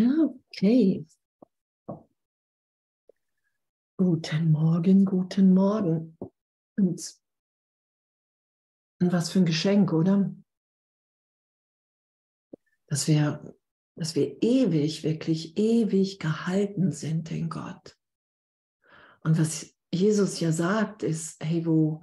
Ja, okay. Guten Morgen, guten Morgen. Und, und was für ein Geschenk, oder? Dass wir, dass wir ewig, wirklich ewig gehalten sind in Gott. Und was Jesus ja sagt, ist, hey, wo,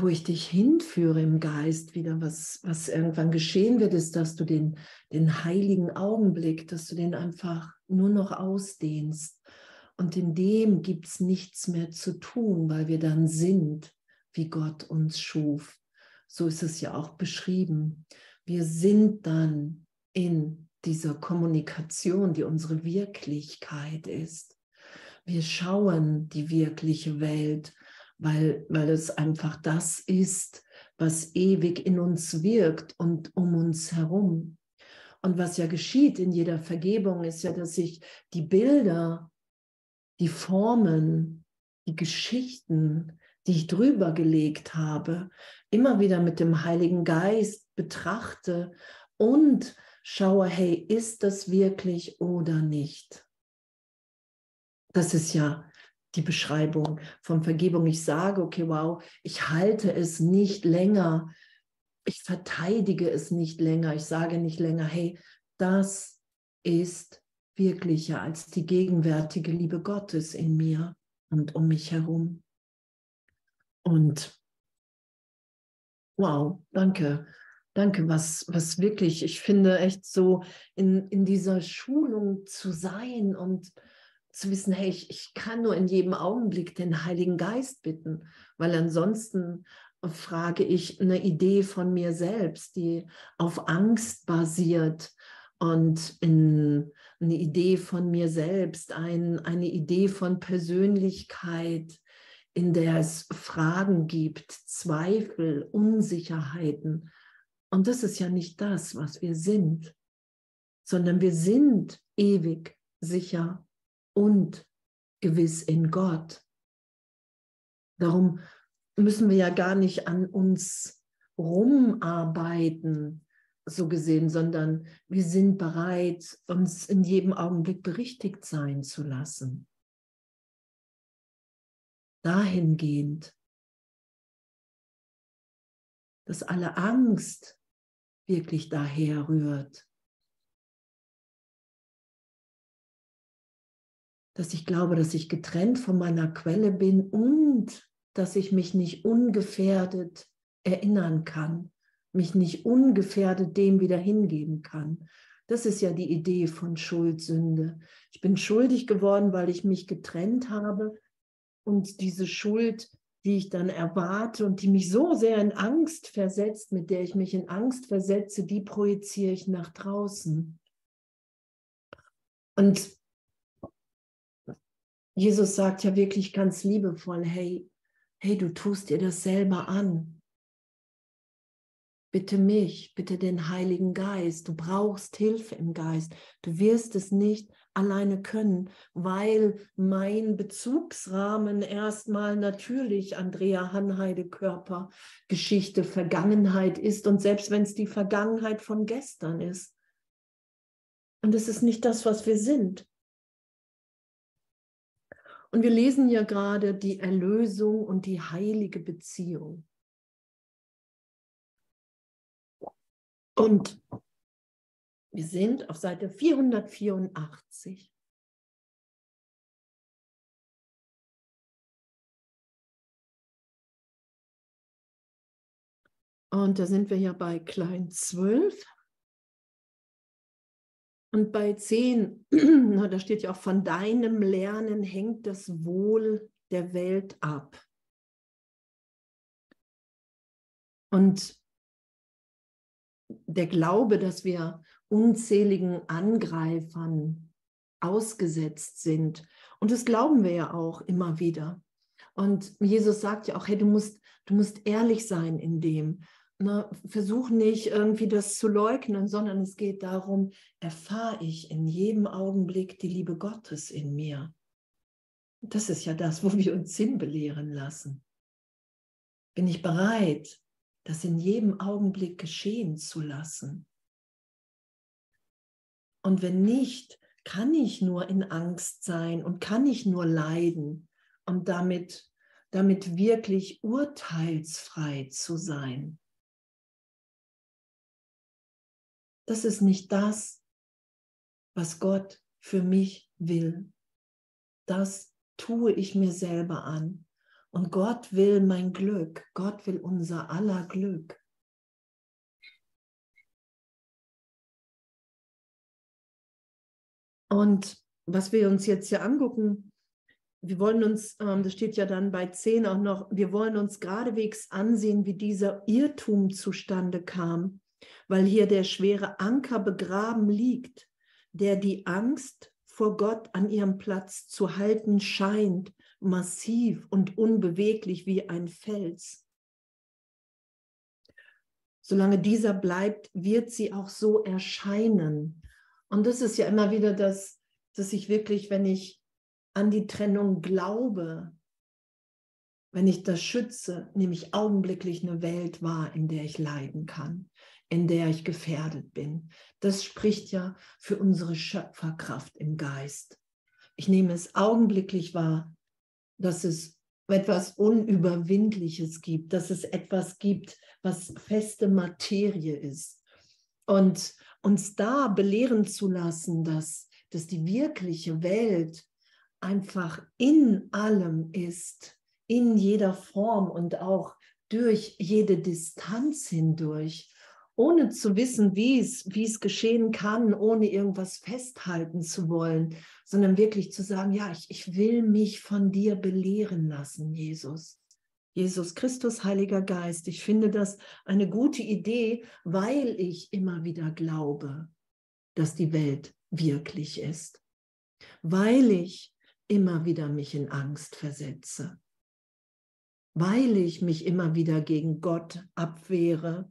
wo ich dich hinführe im Geist wieder, was, was irgendwann geschehen wird, ist, dass du den, den heiligen Augenblick, dass du den einfach nur noch ausdehnst und in dem gibt es nichts mehr zu tun, weil wir dann sind, wie Gott uns schuf. So ist es ja auch beschrieben. Wir sind dann in dieser Kommunikation, die unsere Wirklichkeit ist. Wir schauen die wirkliche Welt, weil, weil es einfach das ist, was ewig in uns wirkt und um uns herum. Und was ja geschieht in jeder Vergebung, ist ja, dass sich die Bilder die Formen, die Geschichten, die ich drüber gelegt habe, immer wieder mit dem Heiligen Geist betrachte und schaue, hey, ist das wirklich oder nicht? Das ist ja die Beschreibung von Vergebung. Ich sage, okay, wow, ich halte es nicht länger. Ich verteidige es nicht länger. Ich sage nicht länger, hey, das ist wirklicher als die gegenwärtige Liebe Gottes in mir und um mich herum. Und wow, danke. Danke, was, was wirklich, ich finde echt so in, in dieser Schulung zu sein und zu wissen, hey, ich, ich kann nur in jedem Augenblick den Heiligen Geist bitten, weil ansonsten frage ich eine Idee von mir selbst, die auf Angst basiert und in eine Idee von mir selbst, ein, eine Idee von Persönlichkeit, in der es Fragen gibt, Zweifel, Unsicherheiten. Und das ist ja nicht das, was wir sind, sondern wir sind ewig sicher und gewiss in Gott. Darum müssen wir ja gar nicht an uns rumarbeiten, so gesehen, sondern wir sind bereit, uns in jedem Augenblick berichtigt sein zu lassen. Dahingehend, dass alle Angst wirklich daher rührt. Dass ich glaube, dass ich getrennt von meiner Quelle bin und dass ich mich nicht ungefährdet erinnern kann mich nicht ungefährdet dem wieder hingeben kann. Das ist ja die Idee von Schuldsünde. Ich bin schuldig geworden, weil ich mich getrennt habe und diese Schuld, die ich dann erwarte und die mich so sehr in Angst versetzt, mit der ich mich in Angst versetze, die projiziere ich nach draußen. Und Jesus sagt ja wirklich ganz liebevoll, hey, hey, du tust dir das selber an. Bitte mich, bitte den Heiligen Geist. Du brauchst Hilfe im Geist. Du wirst es nicht alleine können, weil mein Bezugsrahmen erstmal natürlich Andrea Hanheide Körper, Geschichte, Vergangenheit ist und selbst wenn es die Vergangenheit von gestern ist. Und es ist nicht das, was wir sind. Und wir lesen ja gerade die Erlösung und die heilige Beziehung. Und wir sind auf Seite 484. Und da sind wir ja bei klein 12. Und bei 10, da steht ja auch, von deinem Lernen hängt das Wohl der Welt ab. Und der Glaube, dass wir unzähligen Angreifern ausgesetzt sind. Und das glauben wir ja auch immer wieder. Und Jesus sagt ja auch, hey, du musst, du musst ehrlich sein in dem. Na, versuch nicht irgendwie das zu leugnen, sondern es geht darum, erfahre ich in jedem Augenblick die Liebe Gottes in mir. Das ist ja das, wo wir uns hinbelehren lassen. Bin ich bereit, das in jedem Augenblick geschehen zu lassen. Und wenn nicht, kann ich nur in Angst sein und kann ich nur leiden und damit, damit wirklich urteilsfrei zu sein. Das ist nicht das, was Gott für mich will. Das tue ich mir selber an. Und Gott will mein Glück. Gott will unser aller Glück. Und was wir uns jetzt hier angucken, wir wollen uns, ähm, das steht ja dann bei 10 auch noch, wir wollen uns geradewegs ansehen, wie dieser Irrtum zustande kam, weil hier der schwere Anker begraben liegt, der die Angst vor Gott an ihrem Platz zu halten scheint, massiv und unbeweglich wie ein Fels. Solange dieser bleibt, wird sie auch so erscheinen. Und das ist ja immer wieder das, dass ich wirklich, wenn ich an die Trennung glaube, wenn ich das schütze, nehme ich augenblicklich eine Welt wahr, in der ich leiden kann, in der ich gefährdet bin. Das spricht ja für unsere Schöpferkraft im Geist. Ich nehme es augenblicklich wahr, dass es etwas Unüberwindliches gibt, dass es etwas gibt, was feste Materie ist. Und uns da belehren zu lassen, dass, dass die wirkliche Welt einfach in allem ist, in jeder Form und auch durch jede Distanz hindurch, ohne zu wissen, wie es, wie es geschehen kann, ohne irgendwas festhalten zu wollen, sondern wirklich zu sagen, ja, ich, ich will mich von dir belehren lassen, Jesus. Jesus Christus, Heiliger Geist, ich finde das eine gute Idee, weil ich immer wieder glaube, dass die Welt wirklich ist, weil ich immer wieder mich in Angst versetze, weil ich mich immer wieder gegen Gott abwehre,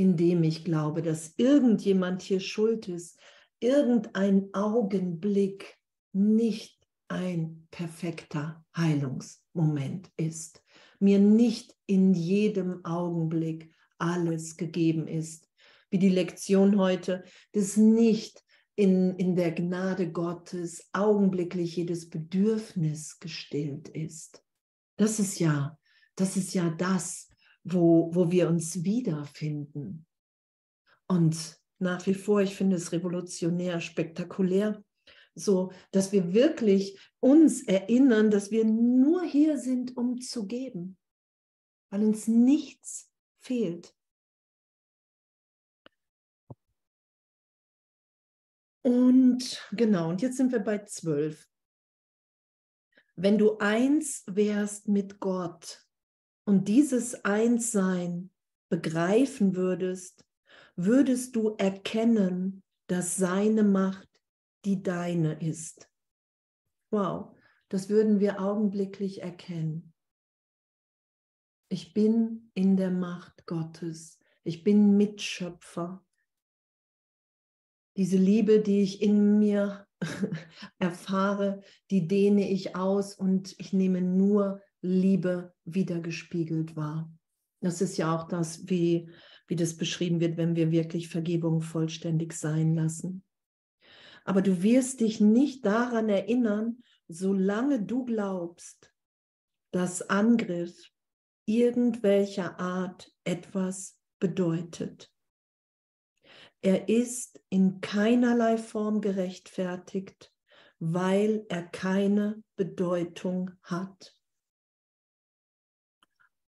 indem ich glaube, dass irgendjemand hier schuld ist, irgendein Augenblick nicht ein perfekter Heilungsmoment ist, mir nicht in jedem Augenblick alles gegeben ist, wie die Lektion heute, dass nicht in, in der Gnade Gottes augenblicklich jedes Bedürfnis gestillt ist. Das ist ja, das ist ja das, wo, wo wir uns wiederfinden. Und nach wie vor, ich finde es revolutionär, spektakulär, so dass wir wirklich uns erinnern, dass wir nur hier sind, um zu geben, weil uns nichts fehlt. Und genau, und jetzt sind wir bei zwölf. Wenn du eins wärst mit Gott und dieses Einssein begreifen würdest, würdest du erkennen, dass seine Macht die deine ist. Wow, das würden wir augenblicklich erkennen. Ich bin in der Macht Gottes. Ich bin Mitschöpfer diese Liebe, die ich in mir erfahre, die dehne ich aus und ich nehme nur Liebe wiedergespiegelt wahr. Das ist ja auch das, wie, wie das beschrieben wird, wenn wir wirklich Vergebung vollständig sein lassen. Aber du wirst dich nicht daran erinnern, solange du glaubst, dass Angriff irgendwelcher Art etwas bedeutet. Er ist in keinerlei Form gerechtfertigt, weil er keine Bedeutung hat.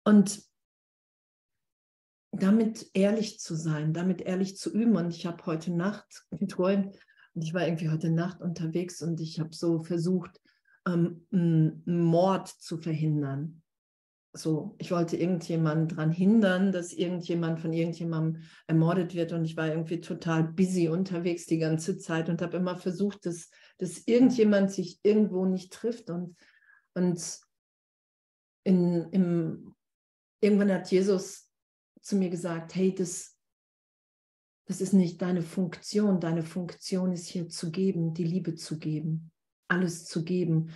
Und damit ehrlich zu sein, damit ehrlich zu üben. Und ich habe heute Nacht geträumt und ich war irgendwie heute Nacht unterwegs und ich habe so versucht, ähm, Mord zu verhindern. So, ich wollte irgendjemanden daran hindern, dass irgendjemand von irgendjemandem ermordet wird. Und ich war irgendwie total busy unterwegs die ganze Zeit und habe immer versucht, dass, dass irgendjemand sich irgendwo nicht trifft. Und, und in, im, irgendwann hat Jesus zu mir gesagt, hey, das, das ist nicht deine Funktion, deine Funktion ist hier zu geben, die Liebe zu geben, alles zu geben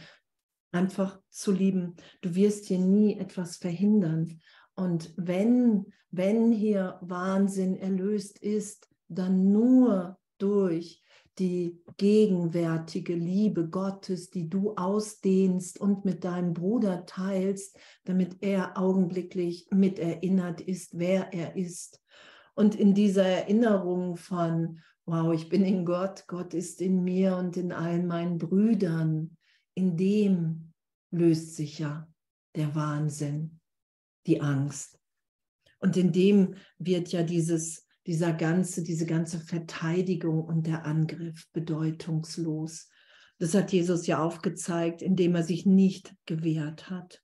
einfach zu lieben. Du wirst hier nie etwas verhindern. Und wenn, wenn hier Wahnsinn erlöst ist, dann nur durch die gegenwärtige Liebe Gottes, die du ausdehnst und mit deinem Bruder teilst, damit er augenblicklich mit erinnert ist, wer er ist. Und in dieser Erinnerung von, wow, ich bin in Gott, Gott ist in mir und in allen meinen Brüdern, in dem löst sich ja der Wahnsinn, die Angst. Und in dem wird ja dieses, dieser ganze, diese ganze Verteidigung und der Angriff bedeutungslos. Das hat Jesus ja aufgezeigt, indem er sich nicht gewehrt hat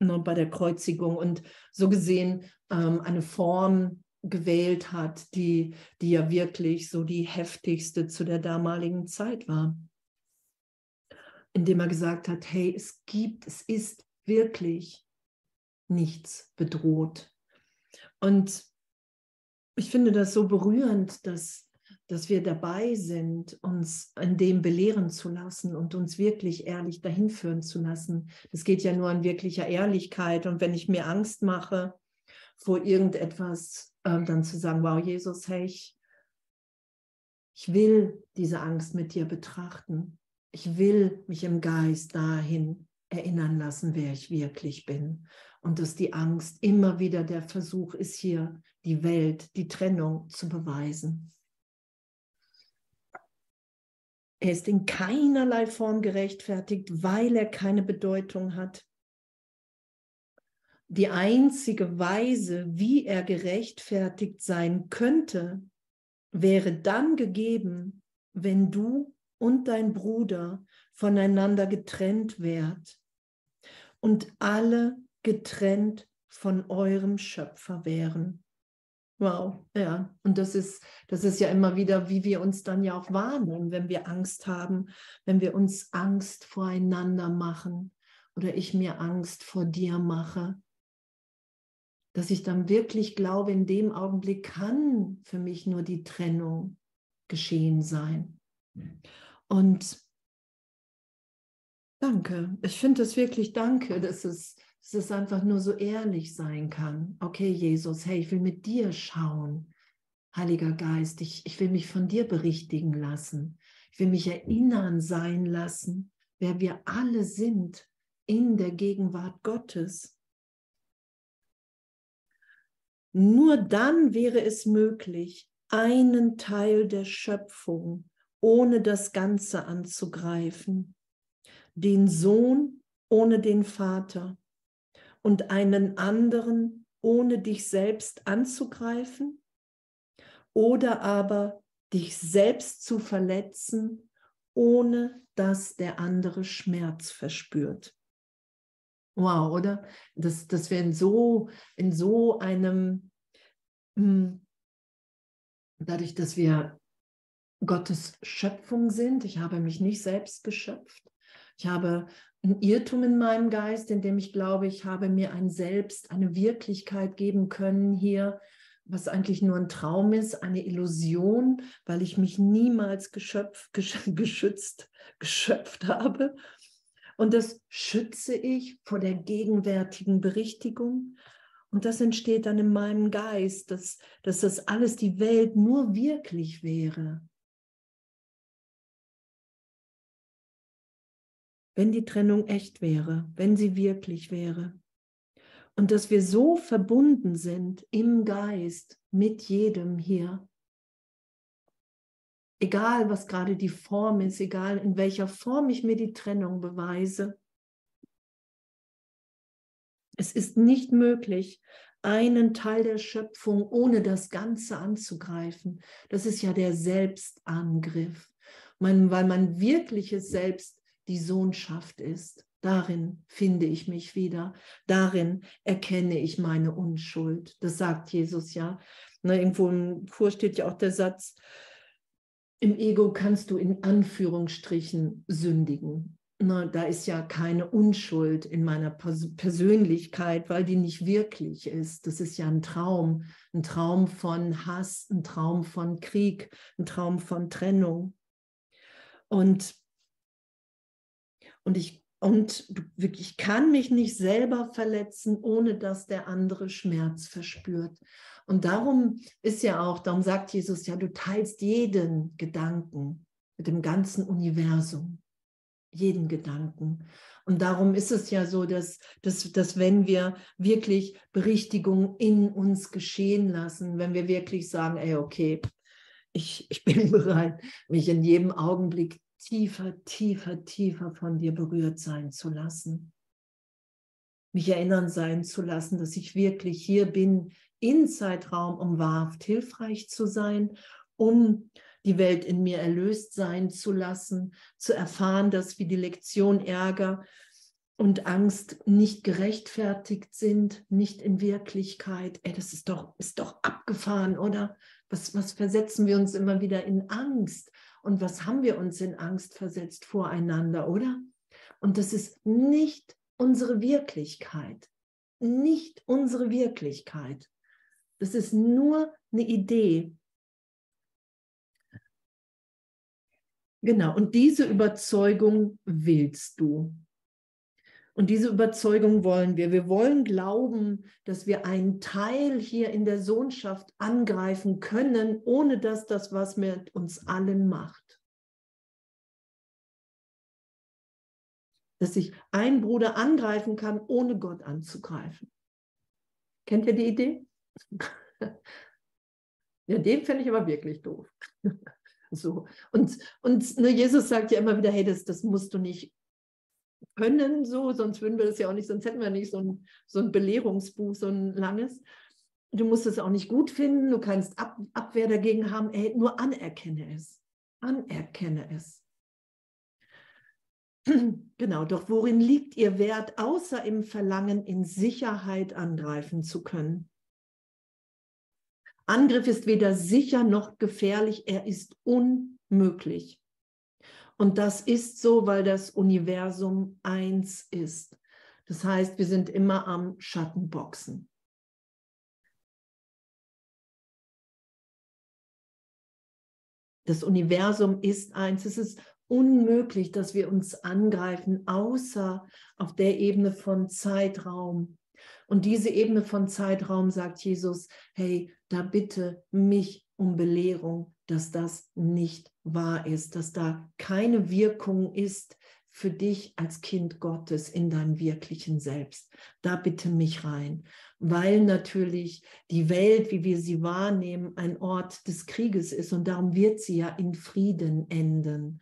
ne, bei der Kreuzigung und so gesehen ähm, eine Form gewählt hat, die, die ja wirklich so die heftigste zu der damaligen Zeit war. Indem er gesagt hat, hey, es gibt, es ist wirklich nichts bedroht. Und ich finde das so berührend, dass, dass wir dabei sind, uns in dem belehren zu lassen und uns wirklich ehrlich dahin führen zu lassen. Das geht ja nur an wirklicher Ehrlichkeit. Und wenn ich mir Angst mache vor irgendetwas, äh, dann zu sagen, wow, Jesus, hey, ich, ich will diese Angst mit dir betrachten. Ich will mich im Geist dahin erinnern lassen, wer ich wirklich bin und dass die Angst immer wieder der Versuch ist, hier die Welt, die Trennung zu beweisen. Er ist in keinerlei Form gerechtfertigt, weil er keine Bedeutung hat. Die einzige Weise, wie er gerechtfertigt sein könnte, wäre dann gegeben, wenn du und dein Bruder voneinander getrennt wärt und alle getrennt von eurem Schöpfer wären. Wow, ja. Und das ist, das ist ja immer wieder, wie wir uns dann ja auch wahrnehmen, wenn wir Angst haben, wenn wir uns Angst voreinander machen oder ich mir Angst vor dir mache. Dass ich dann wirklich glaube, in dem Augenblick kann für mich nur die Trennung geschehen sein. Und danke, ich finde es wirklich danke, dass es dass es einfach nur so ehrlich sein kann. Okay, Jesus, hey, ich will mit dir schauen. Heiliger Geist, ich, ich will mich von dir berichtigen lassen. Ich will mich erinnern sein lassen, wer wir alle sind in der Gegenwart Gottes. Nur dann wäre es möglich, einen Teil der Schöpfung ohne das Ganze anzugreifen, den Sohn ohne den Vater, und einen anderen ohne dich selbst anzugreifen oder aber dich selbst zu verletzen, ohne dass der andere Schmerz verspürt. Wow, oder? Dass, dass wir in so, in so einem, hm, dadurch, dass wir Gottes Schöpfung sind, ich habe mich nicht selbst geschöpft, ich habe ein Irrtum in meinem Geist, in dem ich glaube, ich habe mir ein Selbst, eine Wirklichkeit geben können hier, was eigentlich nur ein Traum ist, eine Illusion, weil ich mich niemals geschöpf, geschützt, geschöpft habe. Und das schütze ich vor der gegenwärtigen Berichtigung. Und das entsteht dann in meinem Geist, dass, dass das alles die Welt nur wirklich wäre, wenn die Trennung echt wäre, wenn sie wirklich wäre. Und dass wir so verbunden sind im Geist mit jedem hier. Egal, was gerade die Form ist, egal in welcher Form ich mir die Trennung beweise. Es ist nicht möglich, einen Teil der Schöpfung ohne das Ganze anzugreifen. Das ist ja der Selbstangriff. Man, weil man wirkliches Selbst die Sohnschaft ist. Darin finde ich mich wieder. Darin erkenne ich meine Unschuld. Das sagt Jesus ja. Na, irgendwo im Kurs steht ja auch der Satz, im Ego kannst du in Anführungsstrichen sündigen. Na, da ist ja keine Unschuld in meiner Persönlichkeit, weil die nicht wirklich ist. Das ist ja ein Traum, ein Traum von Hass, ein Traum von Krieg, ein Traum von Trennung. Und und ich, und ich kann mich nicht selber verletzen, ohne dass der andere Schmerz verspürt. Und darum ist ja auch, darum sagt Jesus ja, du teilst jeden Gedanken mit dem ganzen Universum, jeden Gedanken. Und darum ist es ja so, dass, dass, dass wenn wir wirklich Berichtigung in uns geschehen lassen, wenn wir wirklich sagen, ey, okay, ich, ich bin bereit, mich in jedem Augenblick tiefer, tiefer, tiefer von dir berührt sein zu lassen. Mich erinnern sein zu lassen, dass ich wirklich hier bin, in Zeitraum, um wahrhaft hilfreich zu sein, um die Welt in mir erlöst sein zu lassen, zu erfahren, dass wie die Lektion Ärger und Angst nicht gerechtfertigt sind, nicht in Wirklichkeit. Ey, das ist doch, ist doch abgefahren, oder? Was, was versetzen wir uns immer wieder in Angst? Und was haben wir uns in Angst versetzt voreinander, oder? Und das ist nicht unsere Wirklichkeit. Nicht unsere Wirklichkeit. Das ist nur eine Idee. Genau, und diese Überzeugung willst du. Und diese Überzeugung wollen wir. Wir wollen glauben, dass wir einen Teil hier in der Sohnschaft angreifen können, ohne dass das was mit uns allen macht. Dass ich einen Bruder angreifen kann, ohne Gott anzugreifen. Kennt ihr die Idee? ja, den fände ich aber wirklich doof. so. Und, und ne, Jesus sagt ja immer wieder, hey, das, das musst du nicht können, so, sonst würden wir das ja auch nicht, sonst hätten wir nicht so ein, so ein Belehrungsbuch, so ein langes. Du musst es auch nicht gut finden, du kannst Ab, Abwehr dagegen haben, ey, nur anerkenne es. Anerkenne es. Genau, doch worin liegt ihr Wert, außer im Verlangen, in Sicherheit angreifen zu können? Angriff ist weder sicher noch gefährlich, er ist unmöglich. Und das ist so, weil das Universum eins ist. Das heißt, wir sind immer am Schattenboxen. Das Universum ist eins. Es ist unmöglich, dass wir uns angreifen, außer auf der Ebene von Zeitraum. Und diese Ebene von Zeitraum sagt Jesus, hey, da bitte mich um Belehrung, dass das nicht wahr ist, dass da keine Wirkung ist für dich als Kind Gottes in deinem wirklichen Selbst. Da bitte mich rein, weil natürlich die Welt, wie wir sie wahrnehmen, ein Ort des Krieges ist und darum wird sie ja in Frieden enden.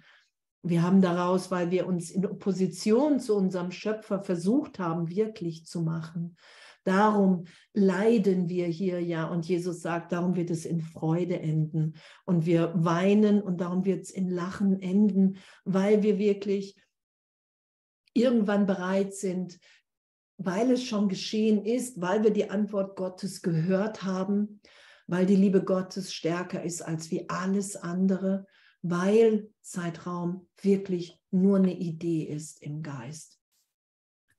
Wir haben daraus, weil wir uns in Opposition zu unserem Schöpfer versucht haben, wirklich zu machen. Darum leiden wir hier ja. Und Jesus sagt, darum wird es in Freude enden. Und wir weinen und darum wird es in Lachen enden, weil wir wirklich irgendwann bereit sind, weil es schon geschehen ist, weil wir die Antwort Gottes gehört haben, weil die Liebe Gottes stärker ist als wie alles andere, weil Zeitraum wirklich nur eine Idee ist im Geist.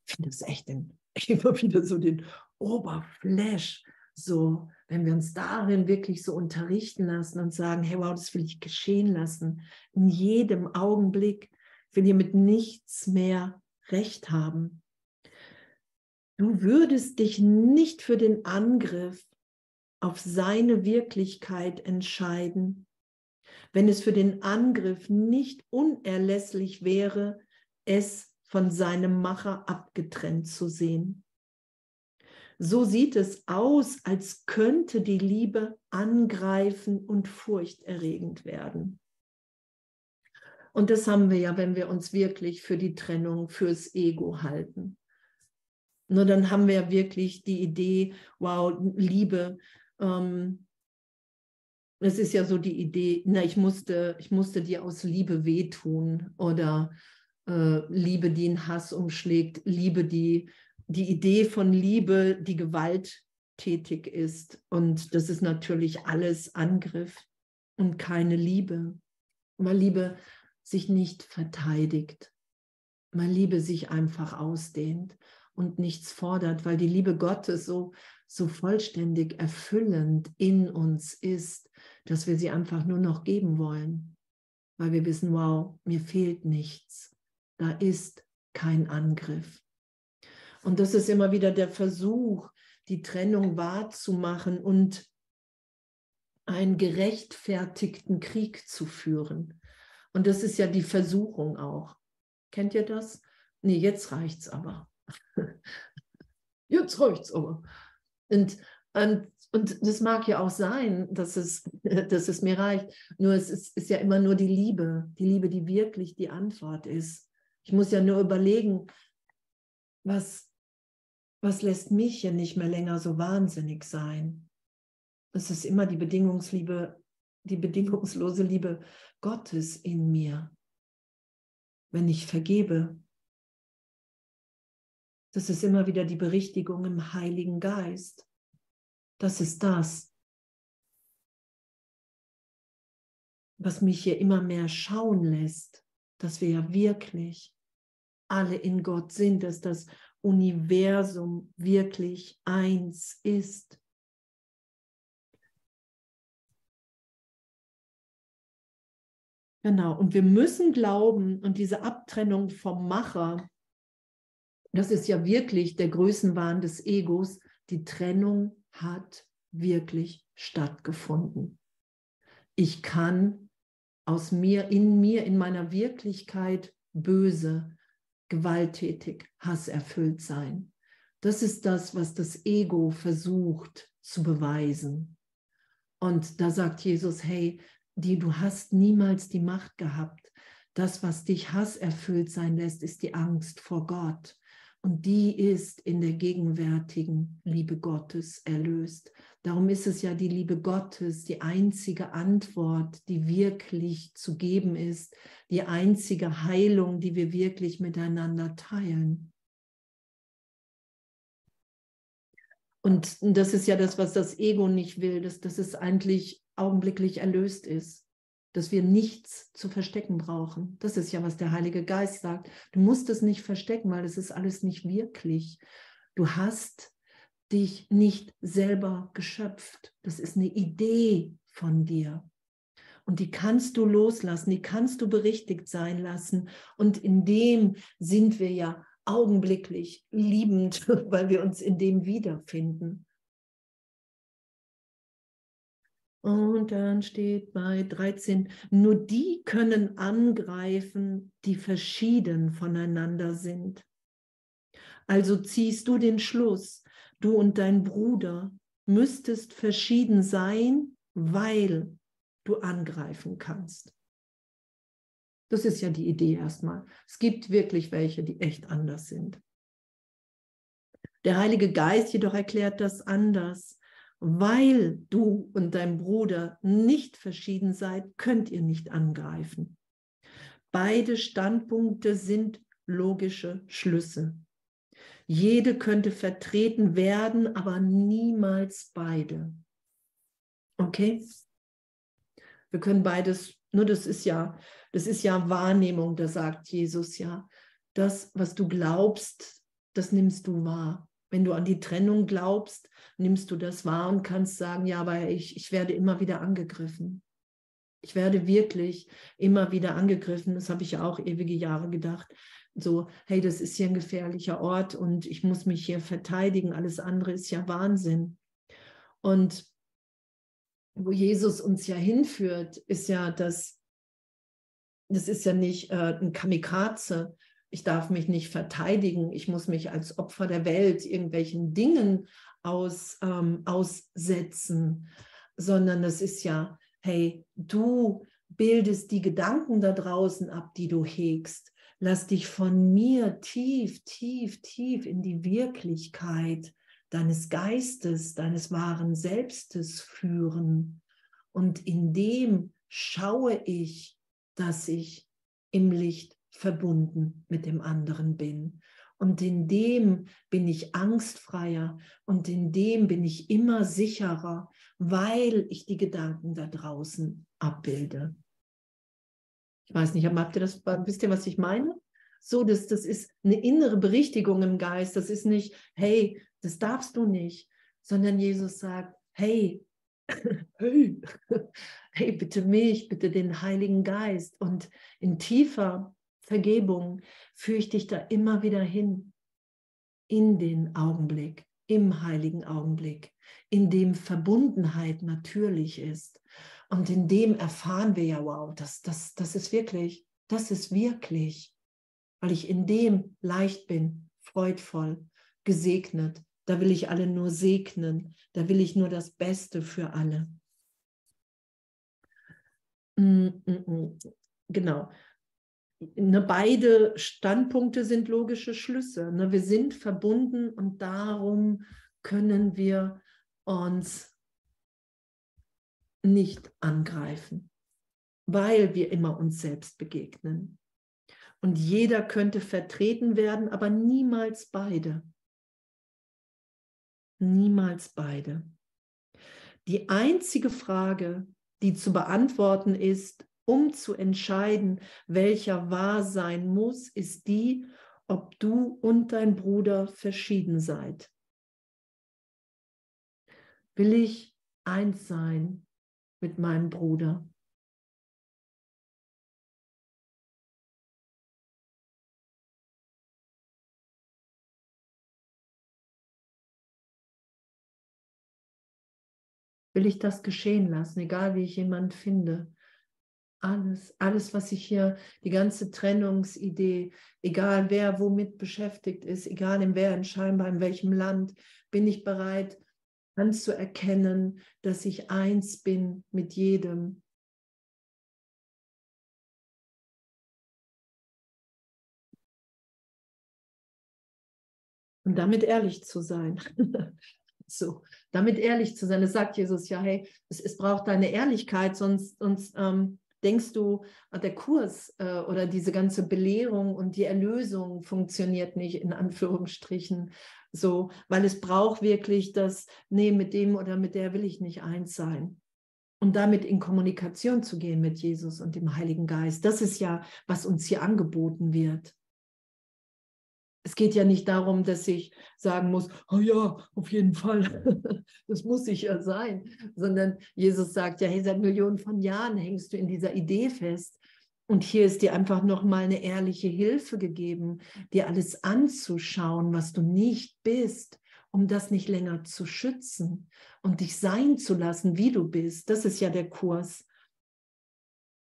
Ich finde es echt ein immer wieder so den Oberflash, so, wenn wir uns darin wirklich so unterrichten lassen und sagen, hey, wow, das will ich geschehen lassen, in jedem Augenblick, will hier mit nichts mehr recht haben. Du würdest dich nicht für den Angriff auf seine Wirklichkeit entscheiden, wenn es für den Angriff nicht unerlässlich wäre, es von seinem Macher abgetrennt zu sehen. So sieht es aus, als könnte die Liebe angreifen und furchterregend werden. Und das haben wir ja, wenn wir uns wirklich für die Trennung, fürs Ego halten. Nur dann haben wir wirklich die Idee, wow, Liebe, ähm, es ist ja so die Idee, na, ich musste, ich musste dir aus Liebe wehtun oder äh, Liebe, die in Hass umschlägt, Liebe, die die Idee von Liebe, die gewalttätig ist. Und das ist natürlich alles Angriff und keine Liebe, weil Liebe sich nicht verteidigt, weil Liebe sich einfach ausdehnt und nichts fordert, weil die Liebe Gottes so, so vollständig erfüllend in uns ist, dass wir sie einfach nur noch geben wollen, weil wir wissen, wow, mir fehlt nichts. Da ist kein Angriff. Und das ist immer wieder der Versuch, die Trennung wahrzumachen und einen gerechtfertigten Krieg zu führen. Und das ist ja die Versuchung auch. Kennt ihr das? Nee, jetzt reicht's aber. jetzt reicht's aber. Und, und, und das mag ja auch sein, dass es, dass es mir reicht. Nur es ist, ist ja immer nur die Liebe, die Liebe, die wirklich die Antwort ist. Ich muss ja nur überlegen, was, was lässt mich hier nicht mehr länger so wahnsinnig sein? Es ist immer die Bedingungsliebe, die bedingungslose Liebe Gottes in mir. Wenn ich vergebe, das ist immer wieder die Berichtigung im Heiligen Geist. Das ist das, was mich hier immer mehr schauen lässt, dass wir ja wirklich alle in Gott sind, dass das Universum wirklich eins ist. Genau, und wir müssen glauben, und diese Abtrennung vom Macher, das ist ja wirklich der Größenwahn des Egos, die Trennung hat wirklich stattgefunden. Ich kann aus mir, in mir, in meiner Wirklichkeit böse, gewalttätig, hasserfüllt sein. Das ist das, was das Ego versucht zu beweisen. Und da sagt Jesus, hey, die du hast niemals die Macht gehabt. Das, was dich hasserfüllt sein lässt, ist die Angst vor Gott. Und die ist in der gegenwärtigen Liebe Gottes erlöst. Darum ist es ja die Liebe Gottes, die einzige Antwort, die wirklich zu geben ist, die einzige Heilung, die wir wirklich miteinander teilen. Und das ist ja das, was das Ego nicht will, dass, dass es eigentlich augenblicklich erlöst ist dass wir nichts zu verstecken brauchen. Das ist ja, was der Heilige Geist sagt. Du musst es nicht verstecken, weil es ist alles nicht wirklich. Du hast dich nicht selber geschöpft. Das ist eine Idee von dir. Und die kannst du loslassen, die kannst du berichtigt sein lassen. Und in dem sind wir ja augenblicklich liebend, weil wir uns in dem wiederfinden. Und dann steht bei 13, nur die können angreifen, die verschieden voneinander sind. Also ziehst du den Schluss, du und dein Bruder müsstest verschieden sein, weil du angreifen kannst. Das ist ja die Idee erstmal. Es gibt wirklich welche, die echt anders sind. Der Heilige Geist jedoch erklärt das anders weil du und dein Bruder nicht verschieden seid, könnt ihr nicht angreifen. Beide Standpunkte sind logische Schlüsse. Jede könnte vertreten werden, aber niemals beide. Okay? Wir können beides, nur das ist ja, das ist ja Wahrnehmung, da sagt Jesus ja, das, was du glaubst, das nimmst du wahr. Wenn du an die Trennung glaubst, nimmst du das wahr und kannst sagen, ja, aber ich, ich werde immer wieder angegriffen. Ich werde wirklich immer wieder angegriffen. Das habe ich ja auch ewige Jahre gedacht. So, hey, das ist hier ein gefährlicher Ort und ich muss mich hier verteidigen. Alles andere ist ja Wahnsinn. Und wo Jesus uns ja hinführt, ist ja das, das ist ja nicht äh, ein Kamikaze, ich darf mich nicht verteidigen, ich muss mich als Opfer der Welt irgendwelchen Dingen aus, ähm, aussetzen, sondern es ist ja, hey, du bildest die Gedanken da draußen ab, die du hegst. Lass dich von mir tief, tief, tief in die Wirklichkeit deines Geistes, deines wahren Selbstes führen. Und in dem schaue ich, dass ich im Licht verbunden mit dem anderen bin. Und in dem bin ich angstfreier und in dem bin ich immer sicherer, weil ich die Gedanken da draußen abbilde. Ich weiß nicht, habt ihr das, wisst ihr, was ich meine? So, das, das ist eine innere Berichtigung im Geist. Das ist nicht, hey, das darfst du nicht, sondern Jesus sagt, hey, hey, hey, bitte mich, bitte den Heiligen Geist. Und in tiefer Vergebung, führe ich dich da immer wieder hin, in den Augenblick, im heiligen Augenblick, in dem Verbundenheit natürlich ist. Und in dem erfahren wir ja, wow, das, das, das ist wirklich, das ist wirklich, weil ich in dem leicht bin, freudvoll, gesegnet. Da will ich alle nur segnen. Da will ich nur das Beste für alle. Mm, mm, mm. Genau. Ne, beide Standpunkte sind logische Schlüsse. Ne? Wir sind verbunden und darum können wir uns nicht angreifen, weil wir immer uns selbst begegnen. Und jeder könnte vertreten werden, aber niemals beide. Niemals beide. Die einzige Frage, die zu beantworten ist, um zu entscheiden, welcher wahr sein muss, ist die, ob du und dein Bruder verschieden seid. Will ich eins sein mit meinem Bruder? Will ich das geschehen lassen, egal wie ich jemanden finde? Alles, alles, was ich hier, die ganze Trennungsidee, egal wer womit beschäftigt ist, egal in wer scheinbar in welchem Land, bin ich bereit anzuerkennen, dass ich eins bin mit jedem. Und damit ehrlich zu sein. so, damit ehrlich zu sein. Das sagt Jesus ja, hey, es, es braucht deine Ehrlichkeit, sonst, sonst ähm, denkst du, ah, der Kurs äh, oder diese ganze Belehrung und die Erlösung funktioniert nicht in Anführungsstrichen so, weil es braucht wirklich das, nee, mit dem oder mit der will ich nicht eins sein. Und damit in Kommunikation zu gehen mit Jesus und dem Heiligen Geist. Das ist ja, was uns hier angeboten wird es geht ja nicht darum, dass ich sagen muss, oh ja, auf jeden Fall, das muss ich ja sein, sondern Jesus sagt ja, hey, seit Millionen von Jahren hängst du in dieser Idee fest. Und hier ist dir einfach nochmal eine ehrliche Hilfe gegeben, dir alles anzuschauen, was du nicht bist, um das nicht länger zu schützen und dich sein zu lassen, wie du bist. Das ist ja der Kurs.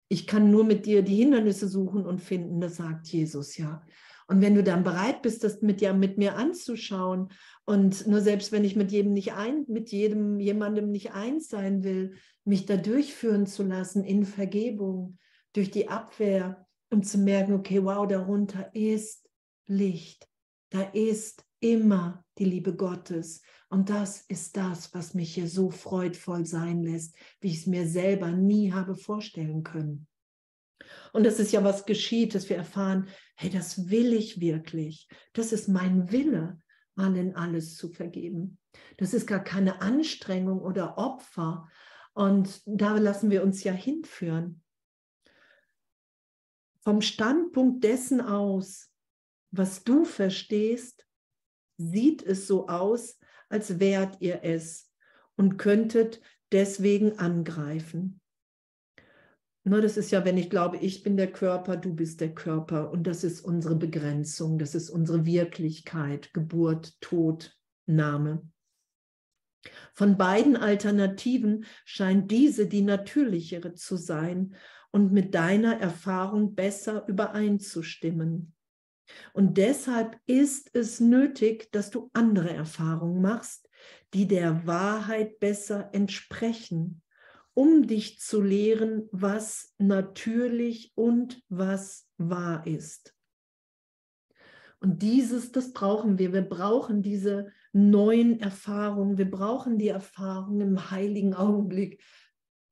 Ich kann nur mit dir die Hindernisse suchen und finden, das sagt Jesus ja. Und wenn du dann bereit bist, das mit, ja, mit mir anzuschauen und nur selbst wenn ich mit jedem nicht ein, mit jedem jemandem nicht eins sein will, mich da durchführen zu lassen in Vergebung, durch die Abwehr und zu merken, okay, wow, darunter ist Licht, da ist immer die Liebe Gottes. Und das ist das, was mich hier so freudvoll sein lässt, wie ich es mir selber nie habe vorstellen können. Und das ist ja, was geschieht, dass wir erfahren, hey, das will ich wirklich. Das ist mein Wille, allen alles zu vergeben. Das ist gar keine Anstrengung oder Opfer. Und da lassen wir uns ja hinführen. Vom Standpunkt dessen aus, was du verstehst, sieht es so aus, als wärt ihr es und könntet deswegen angreifen. Ne, das ist ja, wenn ich glaube, ich bin der Körper, du bist der Körper. Und das ist unsere Begrenzung, das ist unsere Wirklichkeit, Geburt, Tod, Name. Von beiden Alternativen scheint diese die natürlichere zu sein und mit deiner Erfahrung besser übereinzustimmen. Und deshalb ist es nötig, dass du andere Erfahrungen machst, die der Wahrheit besser entsprechen um dich zu lehren, was natürlich und was wahr ist. Und dieses, das brauchen wir. Wir brauchen diese neuen Erfahrungen. Wir brauchen die Erfahrung im heiligen Augenblick.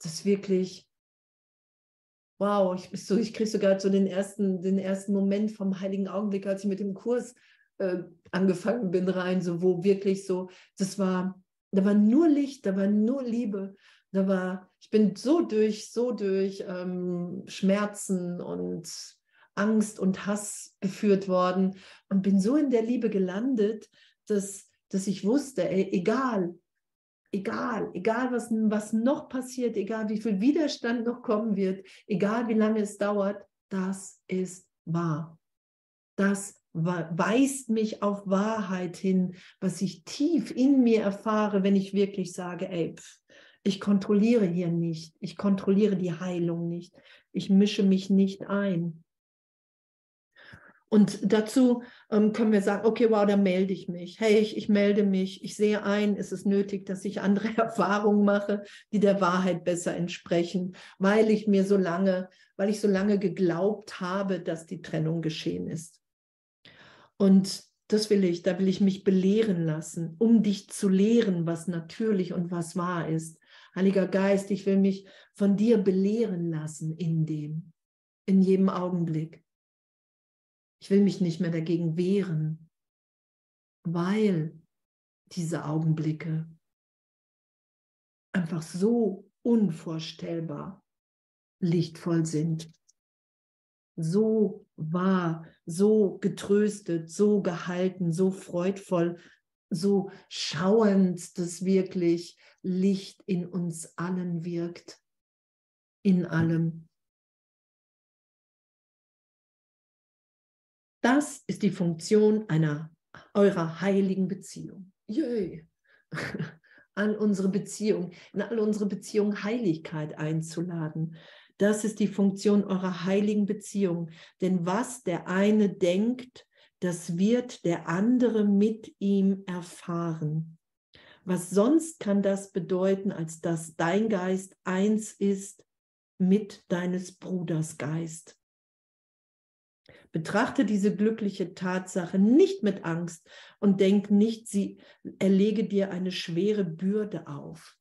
Das wirklich, wow, ich, so, ich kriege sogar so den ersten, den ersten Moment vom heiligen Augenblick, als ich mit dem Kurs äh, angefangen bin rein, so wo wirklich so, das war, da war nur Licht, da war nur Liebe. Da war, ich bin so durch, so durch ähm, Schmerzen und Angst und Hass geführt worden und bin so in der Liebe gelandet, dass, dass ich wusste, ey, egal, egal, egal was, was noch passiert, egal wie viel Widerstand noch kommen wird, egal wie lange es dauert, das ist wahr. Das weist mich auf Wahrheit hin, was ich tief in mir erfahre, wenn ich wirklich sage, ey, pff, Ich kontrolliere hier nicht. Ich kontrolliere die Heilung nicht. Ich mische mich nicht ein. Und dazu ähm, können wir sagen, okay, wow, da melde ich mich. Hey, ich, ich melde mich. Ich sehe ein, ist es nötig, dass ich andere Erfahrungen mache, die der Wahrheit besser entsprechen, weil ich mir so lange, weil ich so lange geglaubt habe, dass die Trennung geschehen ist. Und das will ich, da will ich mich belehren lassen, um dich zu lehren, was natürlich und was wahr ist. Heiliger Geist, ich will mich von dir belehren lassen in dem, in jedem Augenblick. Ich will mich nicht mehr dagegen wehren, weil diese Augenblicke einfach so unvorstellbar lichtvoll sind. So wahr, so getröstet, so gehalten, so freudvoll, so schauend, dass wirklich Licht in uns allen wirkt, in allem. Das ist die Funktion einer eurer heiligen Beziehung. Yay! An unsere Beziehung, in all unsere Beziehungen Heiligkeit einzuladen. Das ist die Funktion eurer heiligen Beziehung. Denn was der eine denkt, das wird der andere mit ihm erfahren. Was sonst kann das bedeuten, als dass dein Geist eins ist mit deines Bruders Geist? Betrachte diese glückliche Tatsache nicht mit Angst und denk nicht, sie erlege dir eine schwere Bürde auf.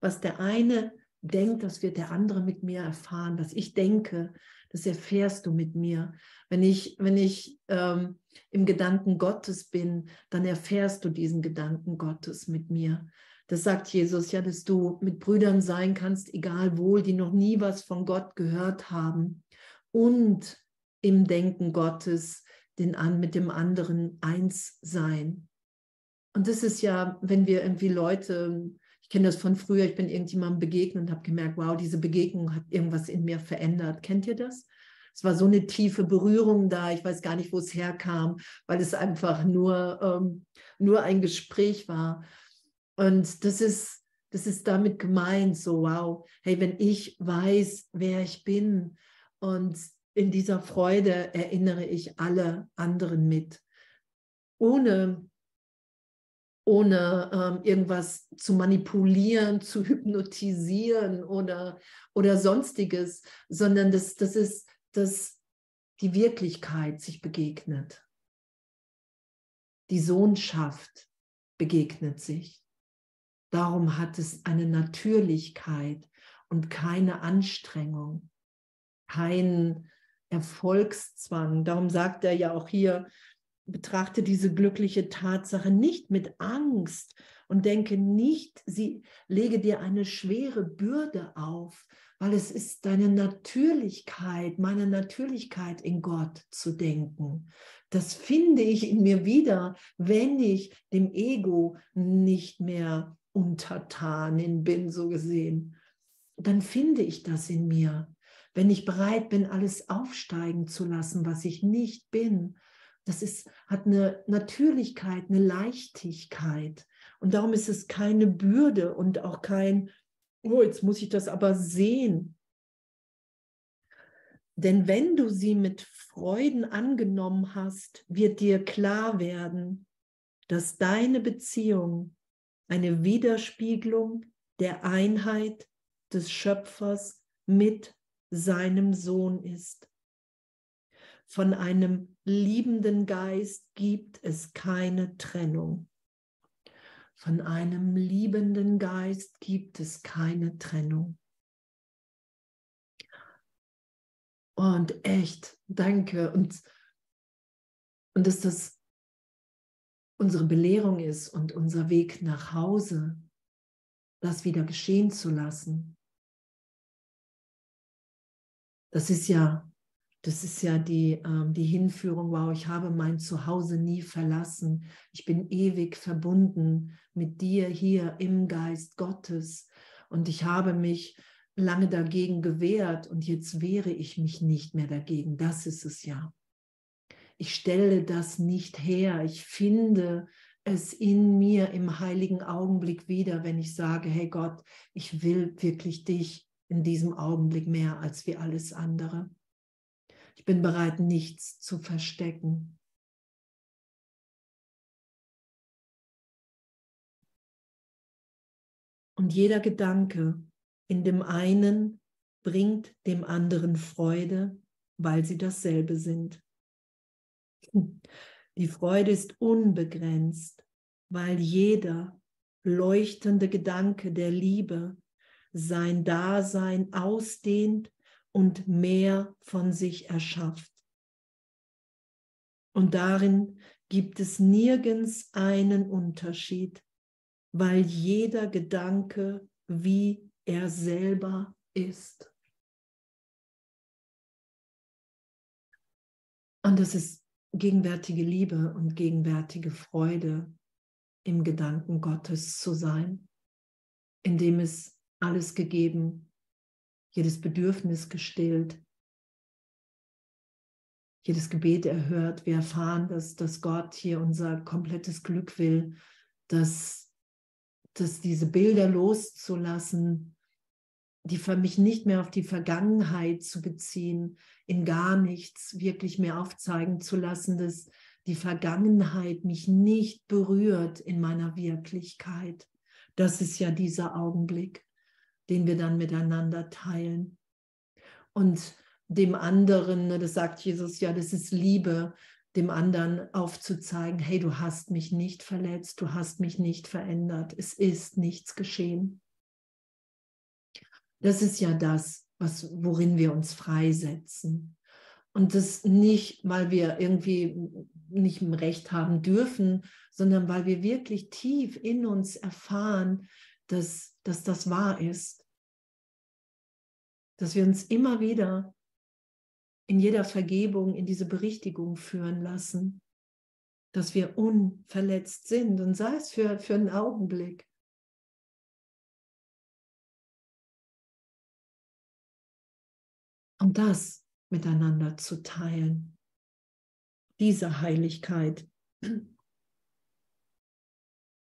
Was der eine denkt, das wird der andere mit mir erfahren. Was ich denke, das erfährst du mit mir. Wenn ich, wenn ich ähm, im Gedanken Gottes bin, dann erfährst du diesen Gedanken Gottes mit mir. Das sagt Jesus ja, dass du mit Brüdern sein kannst, egal wohl, die noch nie was von Gott gehört haben und im Denken Gottes den an mit dem anderen eins sein. Und das ist ja, wenn wir irgendwie Leute, ich kenne das von früher, ich bin irgendjemandem begegnet und habe gemerkt, wow, diese Begegnung hat irgendwas in mir verändert. Kennt ihr das? Es war so eine tiefe Berührung da, ich weiß gar nicht, wo es herkam, weil es einfach nur, ähm, nur ein Gespräch war. Und das ist, das ist damit gemeint, so wow, hey, wenn ich weiß, wer ich bin und in dieser Freude erinnere ich alle anderen mit, ohne, ohne ähm, irgendwas zu manipulieren, zu hypnotisieren oder, oder sonstiges, sondern das, das ist, dass die Wirklichkeit sich begegnet. Die Sohnschaft begegnet sich. Darum hat es eine Natürlichkeit und keine Anstrengung, kein Erfolgszwang. Darum sagt er ja auch hier, betrachte diese glückliche Tatsache nicht mit Angst und denke nicht, sie lege dir eine schwere Bürde auf, weil es ist deine Natürlichkeit, meine Natürlichkeit in Gott zu denken. Das finde ich in mir wieder, wenn ich dem Ego nicht mehr Untertanin bin, so gesehen, dann finde ich das in mir. Wenn ich bereit bin, alles aufsteigen zu lassen, was ich nicht bin, das ist, hat eine Natürlichkeit, eine Leichtigkeit. Und darum ist es keine Bürde und auch kein, oh, jetzt muss ich das aber sehen. Denn wenn du sie mit Freuden angenommen hast, wird dir klar werden, dass deine Beziehung eine Widerspiegelung der Einheit des Schöpfers mit seinem Sohn ist. Von einem liebenden Geist gibt es keine Trennung. Von einem liebenden Geist gibt es keine Trennung. Und echt, danke. Und, und dass das unsere Belehrung ist und unser Weg nach Hause, das wieder geschehen zu lassen. Das ist ja, das ist ja die, ähm, die Hinführung, wow, ich habe mein Zuhause nie verlassen. Ich bin ewig verbunden mit dir hier im Geist Gottes. Und ich habe mich lange dagegen gewehrt und jetzt wehre ich mich nicht mehr dagegen. Das ist es ja ich stelle das nicht her. Ich finde es in mir im heiligen Augenblick wieder, wenn ich sage, hey Gott, ich will wirklich dich in diesem Augenblick mehr als wie alles andere. Ich bin bereit, nichts zu verstecken. Und jeder Gedanke in dem einen bringt dem anderen Freude, weil sie dasselbe sind. Die Freude ist unbegrenzt, weil jeder leuchtende Gedanke der Liebe sein Dasein ausdehnt und mehr von sich erschafft. Und darin gibt es nirgends einen Unterschied, weil jeder Gedanke wie er selber ist. Und das ist gegenwärtige Liebe und gegenwärtige Freude im Gedanken Gottes zu sein, indem es alles gegeben, jedes Bedürfnis gestillt, jedes Gebet erhört. Wir erfahren, dass, dass Gott hier unser komplettes Glück will, dass, dass diese Bilder loszulassen, die für mich nicht mehr auf die Vergangenheit zu beziehen, in gar nichts wirklich mehr aufzeigen zu lassen, dass die Vergangenheit mich nicht berührt in meiner Wirklichkeit. Das ist ja dieser Augenblick, den wir dann miteinander teilen. Und dem anderen, ne, das sagt Jesus ja, das ist Liebe, dem anderen aufzuzeigen, hey, du hast mich nicht verletzt, du hast mich nicht verändert, es ist nichts geschehen. Das ist ja das, was, worin wir uns freisetzen. Und das nicht, weil wir irgendwie nicht im Recht haben dürfen, sondern weil wir wirklich tief in uns erfahren, dass, dass das wahr ist. Dass wir uns immer wieder in jeder Vergebung in diese Berichtigung führen lassen, dass wir unverletzt sind und sei es für, für einen Augenblick. Um das miteinander zu teilen. Diese Heiligkeit.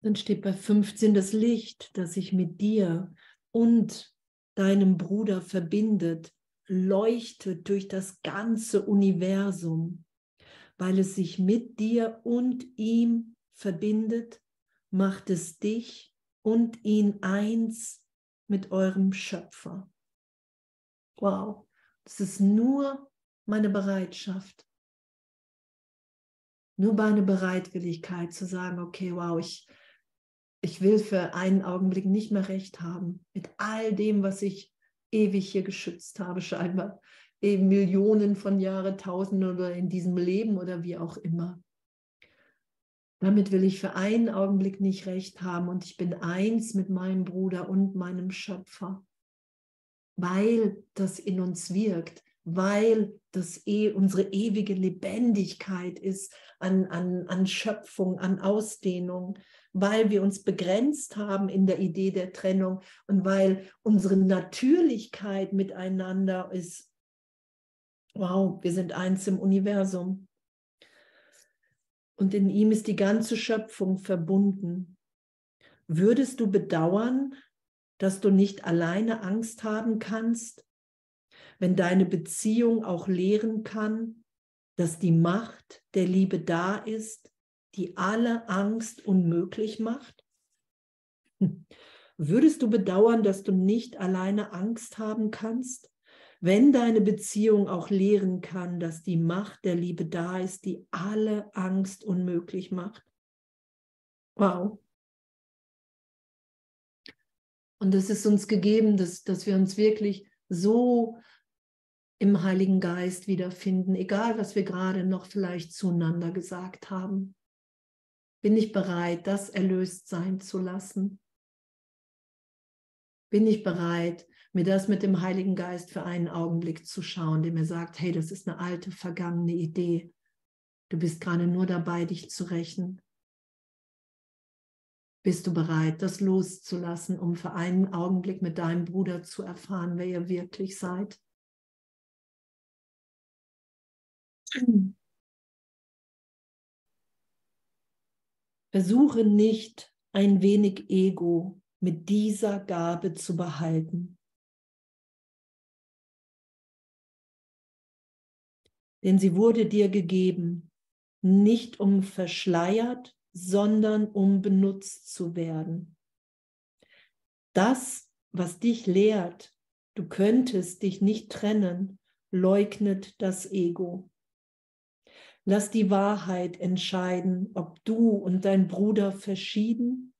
Dann steht bei 15 das Licht, das sich mit dir und deinem Bruder verbindet, leuchtet durch das ganze Universum, weil es sich mit dir und ihm verbindet, macht es dich und ihn eins mit eurem Schöpfer. Wow. Es ist nur meine Bereitschaft, nur meine Bereitwilligkeit zu sagen, okay, wow, ich, ich will für einen Augenblick nicht mehr recht haben mit all dem, was ich ewig hier geschützt habe, scheinbar. Eben Millionen von Jahren, Tausenden oder in diesem Leben oder wie auch immer. Damit will ich für einen Augenblick nicht recht haben und ich bin eins mit meinem Bruder und meinem Schöpfer weil das in uns wirkt, weil das eh unsere ewige Lebendigkeit ist an, an, an Schöpfung, an Ausdehnung, weil wir uns begrenzt haben in der Idee der Trennung und weil unsere Natürlichkeit miteinander ist, wow, wir sind eins im Universum. Und in ihm ist die ganze Schöpfung verbunden. Würdest du bedauern, dass du nicht alleine Angst haben kannst, wenn deine Beziehung auch lehren kann, dass die Macht der Liebe da ist, die alle Angst unmöglich macht? Würdest du bedauern, dass du nicht alleine Angst haben kannst, wenn deine Beziehung auch lehren kann, dass die Macht der Liebe da ist, die alle Angst unmöglich macht? Wow. Und es ist uns gegeben, dass, dass wir uns wirklich so im Heiligen Geist wiederfinden, egal was wir gerade noch vielleicht zueinander gesagt haben. Bin ich bereit, das erlöst sein zu lassen? Bin ich bereit, mir das mit dem Heiligen Geist für einen Augenblick zu schauen, der mir sagt, hey, das ist eine alte, vergangene Idee. Du bist gerade nur dabei, dich zu rächen. Bist du bereit, das loszulassen, um für einen Augenblick mit deinem Bruder zu erfahren, wer ihr wirklich seid? Versuche nicht ein wenig Ego mit dieser Gabe zu behalten. Denn sie wurde dir gegeben, nicht um verschleiert, sondern um benutzt zu werden. Das, was dich lehrt, du könntest dich nicht trennen, leugnet das Ego. Lass die Wahrheit entscheiden, ob du und dein Bruder verschieden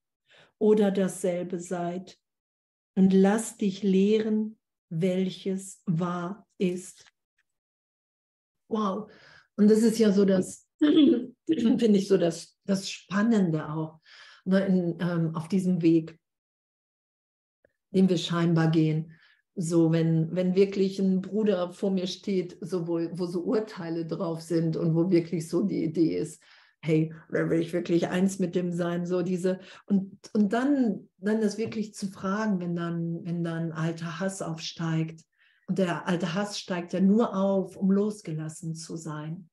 oder dasselbe seid. Und lass dich lehren, welches wahr ist. Wow. Und das ist ja so das, finde ich so das, das Spannende auch ne, in, ähm, auf diesem Weg, den wir scheinbar gehen so, wenn, wenn wirklich ein Bruder vor mir steht, so wo, wo so Urteile drauf sind und wo wirklich so die Idee ist, hey, da will ich wirklich eins mit dem sein, so diese, und, und dann, dann das wirklich zu fragen, wenn dann, wenn dann alter Hass aufsteigt. Und der alte Hass steigt ja nur auf, um losgelassen zu sein.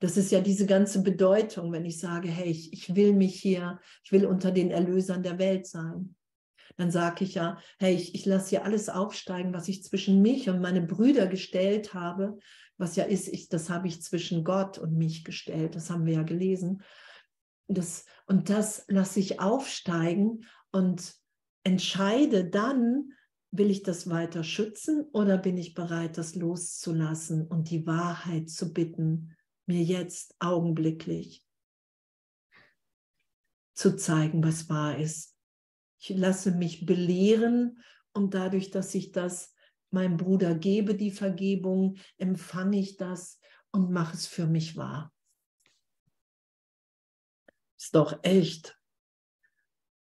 Das ist ja diese ganze Bedeutung, wenn ich sage, hey, ich, ich will mich hier, ich will unter den Erlösern der Welt sein. Dann sage ich ja, hey, ich, ich lasse hier alles aufsteigen, was ich zwischen mich und meine Brüder gestellt habe, was ja ist, ich, das habe ich zwischen Gott und mich gestellt, das haben wir ja gelesen. Das, und das lasse ich aufsteigen und entscheide dann, will ich das weiter schützen oder bin ich bereit, das loszulassen und die Wahrheit zu bitten, mir jetzt augenblicklich zu zeigen, was wahr ist. Ich lasse mich belehren und dadurch, dass ich das meinem Bruder gebe, die Vergebung, empfange ich das und mache es für mich wahr. Ist doch echt.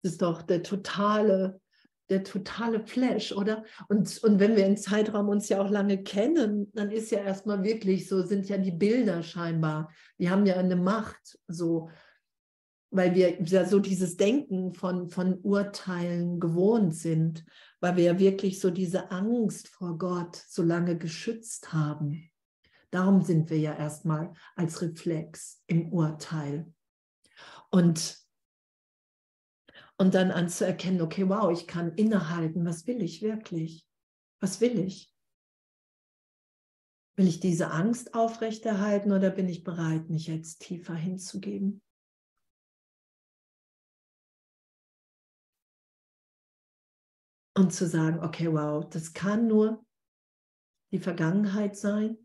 Ist doch der totale, der totale Flash, oder? Und, und wenn wir im Zeitraum uns ja auch lange kennen, dann ist ja erstmal wirklich so, sind ja die Bilder scheinbar, die haben ja eine Macht, so weil wir ja so dieses Denken von, von Urteilen gewohnt sind, weil wir ja wirklich so diese Angst vor Gott so lange geschützt haben. Darum sind wir ja erstmal als Reflex im Urteil. Und, und dann anzuerkennen, okay, wow, ich kann innehalten, was will ich wirklich? Was will ich? Will ich diese Angst aufrechterhalten oder bin ich bereit, mich jetzt tiefer hinzugeben? und zu sagen, okay, wow, das kann nur die Vergangenheit sein.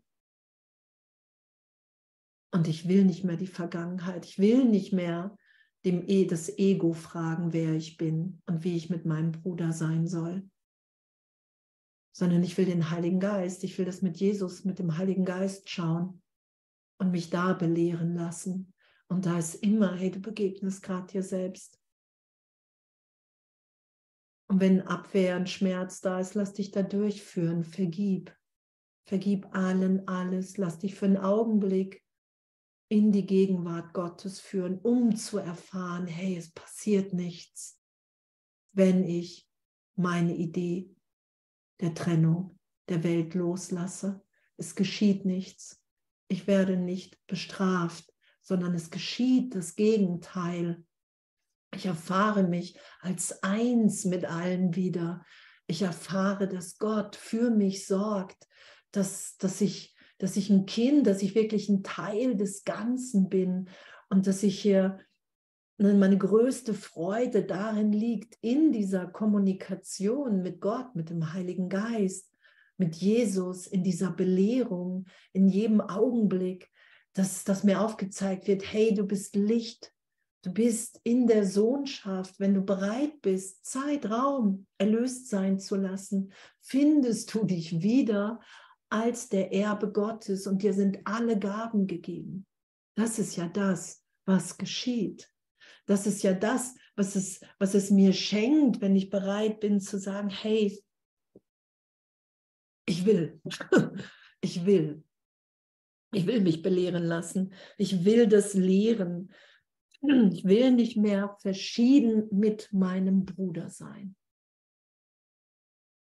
Und ich will nicht mehr die Vergangenheit. Ich will nicht mehr dem e das Ego fragen, wer ich bin und wie ich mit meinem Bruder sein soll. Sondern ich will den Heiligen Geist, ich will das mit Jesus, mit dem Heiligen Geist schauen und mich da belehren lassen. Und da ist immer, hey, du begegnest gerade dir selbst. Und wenn Abwehr und Schmerz da ist, lass dich da durchführen. Vergib. Vergib allen alles. Lass dich für einen Augenblick in die Gegenwart Gottes führen, um zu erfahren, hey, es passiert nichts, wenn ich meine Idee der Trennung der Welt loslasse. Es geschieht nichts. Ich werde nicht bestraft, sondern es geschieht das Gegenteil. Ich erfahre mich als eins mit allen wieder. Ich erfahre, dass Gott für mich sorgt, dass, dass, ich, dass ich ein Kind, dass ich wirklich ein Teil des Ganzen bin und dass ich hier ne, meine größte Freude darin liegt, in dieser Kommunikation mit Gott, mit dem Heiligen Geist, mit Jesus, in dieser Belehrung, in jedem Augenblick, dass, dass mir aufgezeigt wird, hey, du bist Licht, Du bist in der Sohnschaft, wenn du bereit bist, Zeitraum erlöst sein zu lassen, findest du dich wieder als der Erbe Gottes und dir sind alle Gaben gegeben. Das ist ja das, was geschieht. Das ist ja das, was es, was es mir schenkt, wenn ich bereit bin zu sagen, hey, ich will, ich will, ich will mich belehren lassen, ich will das lehren, ich will nicht mehr verschieden mit meinem Bruder sein.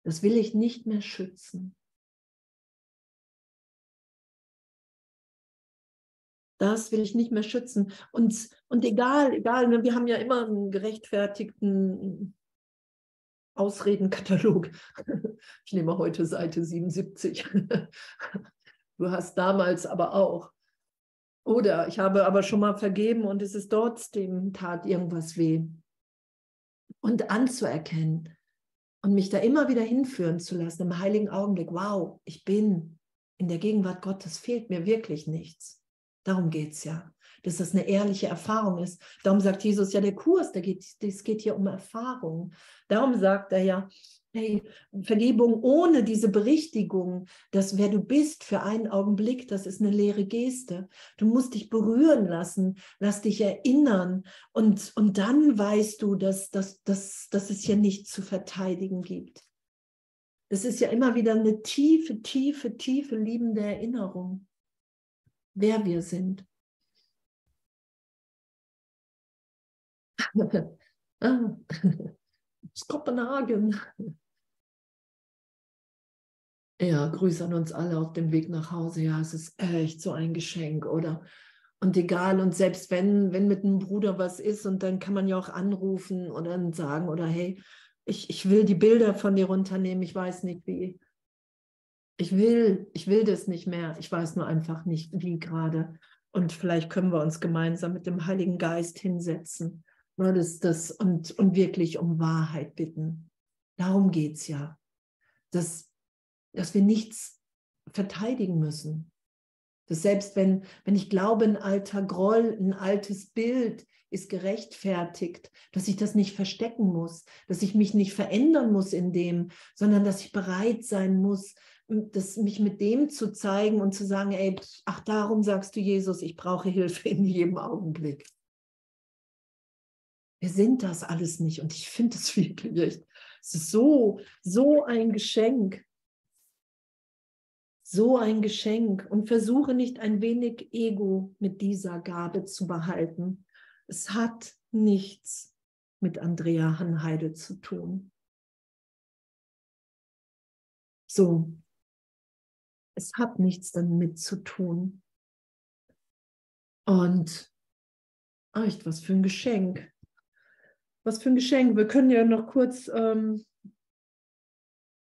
Das will ich nicht mehr schützen. Das will ich nicht mehr schützen. Und, und egal, egal, ne, wir haben ja immer einen gerechtfertigten Ausredenkatalog. Ich nehme heute Seite 77. Du hast damals aber auch. Oder ich habe aber schon mal vergeben und es ist trotzdem tat irgendwas weh. Und anzuerkennen und mich da immer wieder hinführen zu lassen im heiligen Augenblick. Wow, ich bin in der Gegenwart Gottes, fehlt mir wirklich nichts. Darum geht es ja, dass das eine ehrliche Erfahrung ist. Darum sagt Jesus ja, der Kurs, der geht, es geht hier um Erfahrung. Darum sagt er ja, Hey, Vergebung ohne diese Berichtigung, dass wer du bist für einen Augenblick, das ist eine leere Geste. Du musst dich berühren lassen, lass dich erinnern und, und dann weißt du, dass, dass, dass, dass es hier nichts zu verteidigen gibt. Es ist ja immer wieder eine tiefe, tiefe, tiefe liebende Erinnerung, wer wir sind. ah. Kopenhagen. Ja, Grüße an uns alle auf dem Weg nach Hause. Ja, es ist echt so ein Geschenk, oder? Und egal, und selbst wenn, wenn mit einem Bruder was ist, und dann kann man ja auch anrufen oder dann sagen, oder hey, ich, ich will die Bilder von dir runternehmen, ich weiß nicht wie. Ich will, ich will das nicht mehr. Ich weiß nur einfach nicht, wie gerade. Und vielleicht können wir uns gemeinsam mit dem Heiligen Geist hinsetzen Ne, das, das, und, und wirklich um Wahrheit bitten. Darum geht es ja. Dass, dass wir nichts verteidigen müssen. Dass selbst wenn, wenn ich glaube, ein alter Groll, ein altes Bild ist gerechtfertigt, dass ich das nicht verstecken muss, dass ich mich nicht verändern muss in dem, sondern dass ich bereit sein muss, das, mich mit dem zu zeigen und zu sagen, ey, ach, darum sagst du Jesus, ich brauche Hilfe in jedem Augenblick. Wir sind das alles nicht. Und ich finde es wirklich es ist so, so ein Geschenk. So ein Geschenk. Und versuche nicht ein wenig Ego mit dieser Gabe zu behalten. Es hat nichts mit Andrea Hanheide zu tun. So, es hat nichts damit zu tun. Und echt, was für ein Geschenk. Was für ein Geschenk. Wir können ja noch kurz ähm,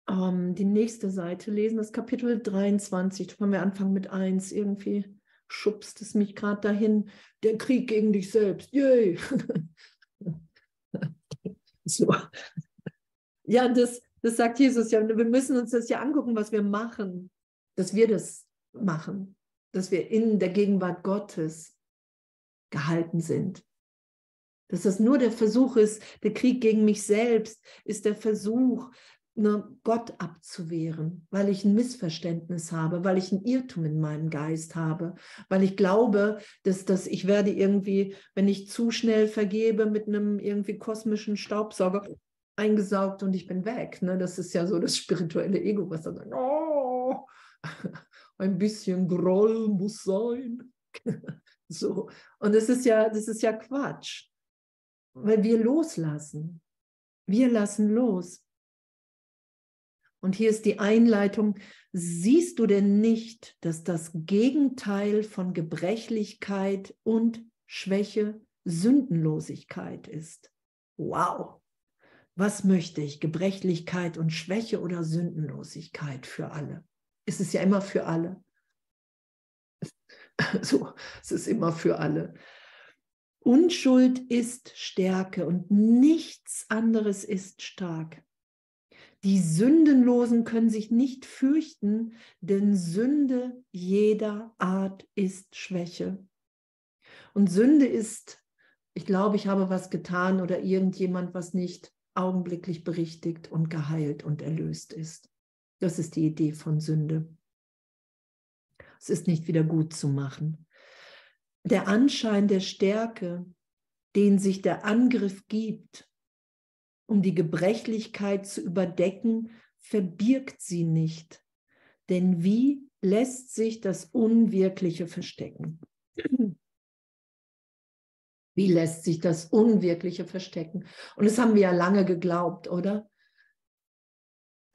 ähm, die nächste Seite lesen, das Kapitel 23. Da können wir anfangen mit 1. Irgendwie schubst es mich gerade dahin. Der Krieg gegen dich selbst. Yay! so. Ja, das, das sagt Jesus ja. Wir müssen uns das ja angucken, was wir machen, dass wir das machen, dass wir in der Gegenwart Gottes gehalten sind. Dass das nur der Versuch ist, der Krieg gegen mich selbst ist der Versuch, ne, Gott abzuwehren, weil ich ein Missverständnis habe, weil ich ein Irrtum in meinem Geist habe, weil ich glaube, dass, dass ich werde irgendwie, wenn ich zu schnell vergebe, mit einem irgendwie kosmischen Staubsauger eingesaugt und ich bin weg. Ne? Das ist ja so das spirituelle Ego, was dann sagt, oh, ein bisschen Groll muss sein. so. Und das ist ja, das ist ja Quatsch weil wir loslassen. Wir lassen los. Und hier ist die Einleitung. Siehst du denn nicht, dass das Gegenteil von Gebrechlichkeit und Schwäche Sündenlosigkeit ist? Wow. Was möchte ich? Gebrechlichkeit und Schwäche oder Sündenlosigkeit für alle? Es ist ja immer für alle. So, es ist immer für alle. Unschuld ist Stärke und nichts anderes ist stark. Die Sündenlosen können sich nicht fürchten, denn Sünde jeder Art ist Schwäche. Und Sünde ist, ich glaube, ich habe was getan oder irgendjemand, was nicht augenblicklich berichtigt und geheilt und erlöst ist. Das ist die Idee von Sünde. Es ist nicht wieder gut zu machen der Anschein der Stärke, den sich der Angriff gibt, um die Gebrechlichkeit zu überdecken, verbirgt sie nicht. Denn wie lässt sich das Unwirkliche verstecken? Wie lässt sich das Unwirkliche verstecken? Und das haben wir ja lange geglaubt, oder?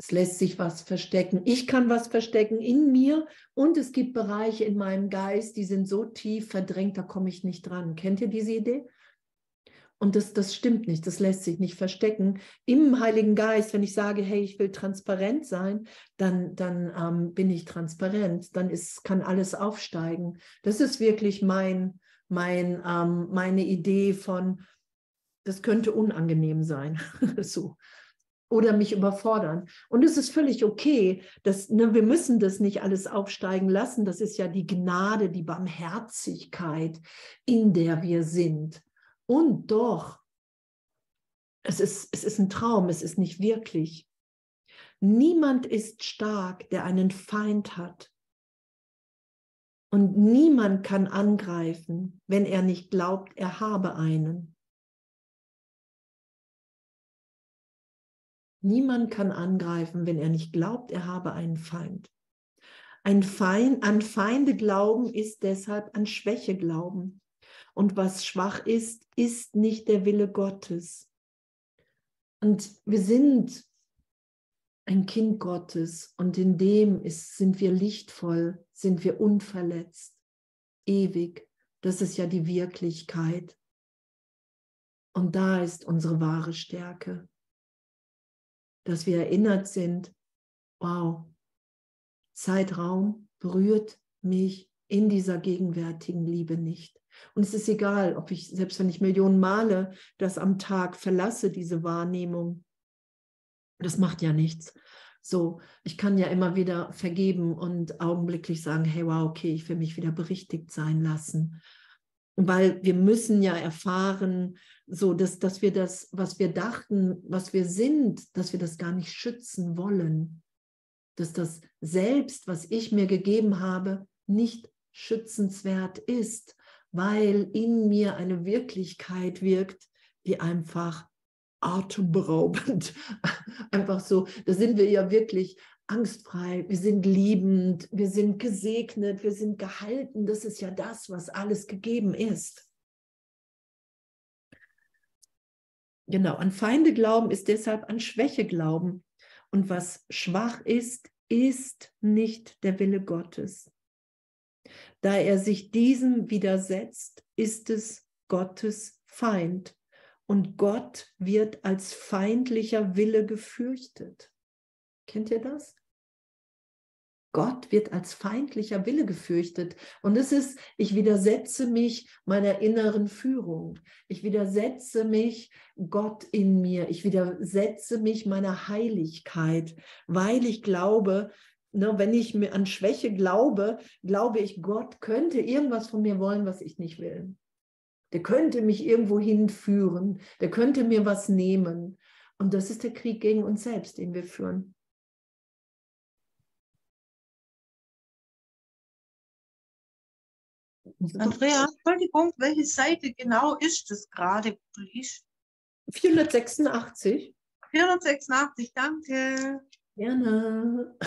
Es lässt sich was verstecken. Ich kann was verstecken in mir und es gibt Bereiche in meinem Geist, die sind so tief verdrängt, da komme ich nicht dran. Kennt ihr diese Idee? Und das, das stimmt nicht, das lässt sich nicht verstecken. Im Heiligen Geist, wenn ich sage, hey, ich will transparent sein, dann, dann ähm, bin ich transparent, dann ist, kann alles aufsteigen. Das ist wirklich mein, mein, ähm, meine Idee von, das könnte unangenehm sein. so. Oder mich überfordern. Und es ist völlig okay. Dass, ne, wir müssen das nicht alles aufsteigen lassen. Das ist ja die Gnade, die Barmherzigkeit, in der wir sind. Und doch, es ist, es ist ein Traum, es ist nicht wirklich. Niemand ist stark, der einen Feind hat. Und niemand kann angreifen, wenn er nicht glaubt, er habe einen. Niemand kann angreifen, wenn er nicht glaubt, er habe einen Feind. Ein Feind, an Feinde glauben ist deshalb an Schwäche glauben. Und was schwach ist, ist nicht der Wille Gottes. Und wir sind ein Kind Gottes und in dem ist, sind wir lichtvoll, sind wir unverletzt, ewig. Das ist ja die Wirklichkeit. Und da ist unsere wahre Stärke, dass wir erinnert sind, wow, Zeitraum berührt mich in dieser gegenwärtigen Liebe nicht. Und es ist egal, ob ich, selbst wenn ich Millionen Male das am Tag verlasse, diese Wahrnehmung, das macht ja nichts. So, ich kann ja immer wieder vergeben und augenblicklich sagen, hey, wow, okay, ich will mich wieder berichtigt sein lassen. Weil wir müssen ja erfahren, so dass, dass wir das, was wir dachten, was wir sind, dass wir das gar nicht schützen wollen. Dass das Selbst, was ich mir gegeben habe, nicht schützenswert ist weil in mir eine Wirklichkeit wirkt, die einfach atemberaubend, einfach so, da sind wir ja wirklich angstfrei, wir sind liebend, wir sind gesegnet, wir sind gehalten, das ist ja das, was alles gegeben ist. Genau, an Feinde glauben ist deshalb an Schwäche glauben. Und was schwach ist, ist nicht der Wille Gottes. Da er sich diesem widersetzt, ist es Gottes Feind. Und Gott wird als feindlicher Wille gefürchtet. Kennt ihr das? Gott wird als feindlicher Wille gefürchtet. Und es ist, ich widersetze mich meiner inneren Führung. Ich widersetze mich Gott in mir. Ich widersetze mich meiner Heiligkeit, weil ich glaube, Ne, wenn ich mir an Schwäche glaube, glaube ich, Gott könnte irgendwas von mir wollen, was ich nicht will. Der könnte mich irgendwo hinführen, der könnte mir was nehmen. Und das ist der Krieg gegen uns selbst, den wir führen. Andrea, Entschuldigung, welche Seite genau ist das gerade, 486. 486, danke. Gerne.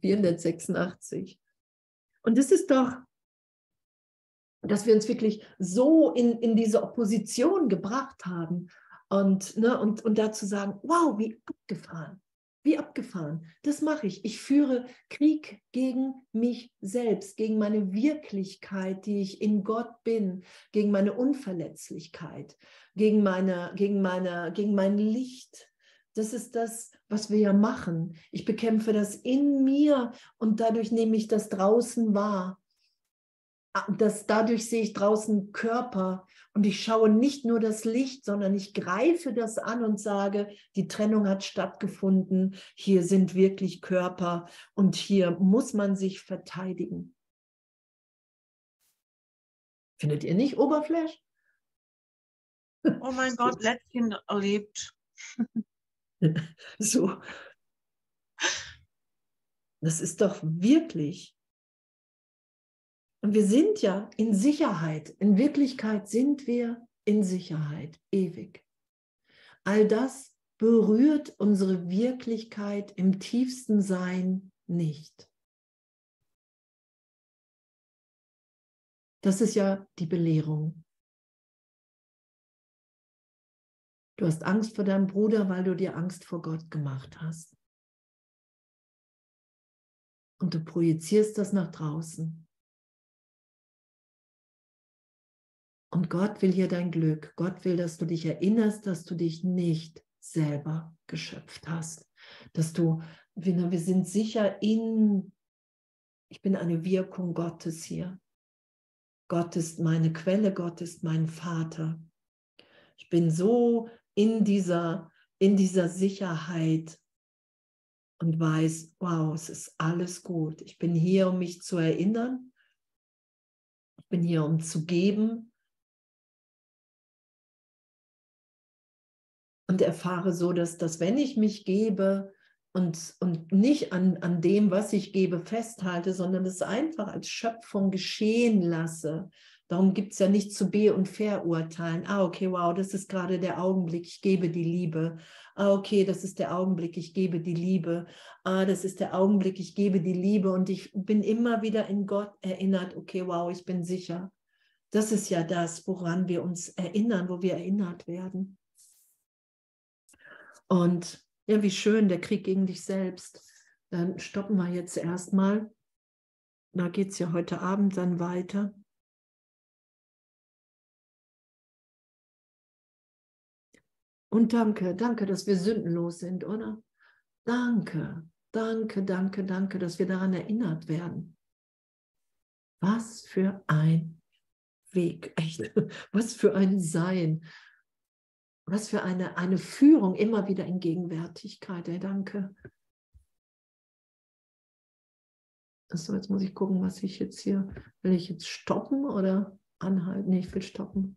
486. Und es ist doch, dass wir uns wirklich so in, in diese Opposition gebracht haben und, ne, und, und dazu sagen, wow, wie abgefahren, wie abgefahren, das mache ich. Ich führe Krieg gegen mich selbst, gegen meine Wirklichkeit, die ich in Gott bin, gegen meine Unverletzlichkeit, gegen, meine, gegen, meine, gegen mein Licht, das ist das, was wir ja machen. Ich bekämpfe das in mir und dadurch nehme ich das draußen wahr. Ah, das, dadurch sehe ich draußen Körper und ich schaue nicht nur das Licht, sondern ich greife das an und sage, die Trennung hat stattgefunden, hier sind wirklich Körper und hier muss man sich verteidigen. Findet ihr nicht Oberfläche? Oh mein Gott, letztens erlebt. so. Das ist doch wirklich. Und wir sind ja in Sicherheit. In Wirklichkeit sind wir in Sicherheit, ewig. All das berührt unsere Wirklichkeit im tiefsten Sein nicht. Das ist ja die Belehrung. Du hast Angst vor deinem Bruder, weil du dir Angst vor Gott gemacht hast. Und du projizierst das nach draußen. Und Gott will hier dein Glück. Gott will, dass du dich erinnerst, dass du dich nicht selber geschöpft hast. Dass du, wir sind sicher in, ich bin eine Wirkung Gottes hier. Gott ist meine Quelle, Gott ist mein Vater. Ich bin so in dieser, in dieser Sicherheit und weiß, wow, es ist alles gut. Ich bin hier, um mich zu erinnern. Ich bin hier, um zu geben. Und erfahre so, dass, dass wenn ich mich gebe und, und nicht an, an dem, was ich gebe, festhalte, sondern es einfach als Schöpfung geschehen lasse. Darum gibt es ja nicht zu be- und verurteilen. Ah, okay, wow, das ist gerade der Augenblick, ich gebe die Liebe. Ah, okay, das ist der Augenblick, ich gebe die Liebe. Ah, das ist der Augenblick, ich gebe die Liebe. Und ich bin immer wieder in Gott erinnert, okay, wow, ich bin sicher. Das ist ja das, woran wir uns erinnern, wo wir erinnert werden. Und ja, wie schön, der Krieg gegen dich selbst. Dann stoppen wir jetzt erstmal. Da geht es ja heute Abend dann weiter. Und danke, danke, dass wir sündenlos sind, oder? Danke, danke, danke, danke, dass wir daran erinnert werden. Was für ein Weg, echt, was für ein Sein, was für eine, eine Führung immer wieder in Gegenwärtigkeit. Ey, danke. So, jetzt muss ich gucken, was ich jetzt hier, will ich jetzt stoppen oder anhalten? Nee, ich will stoppen.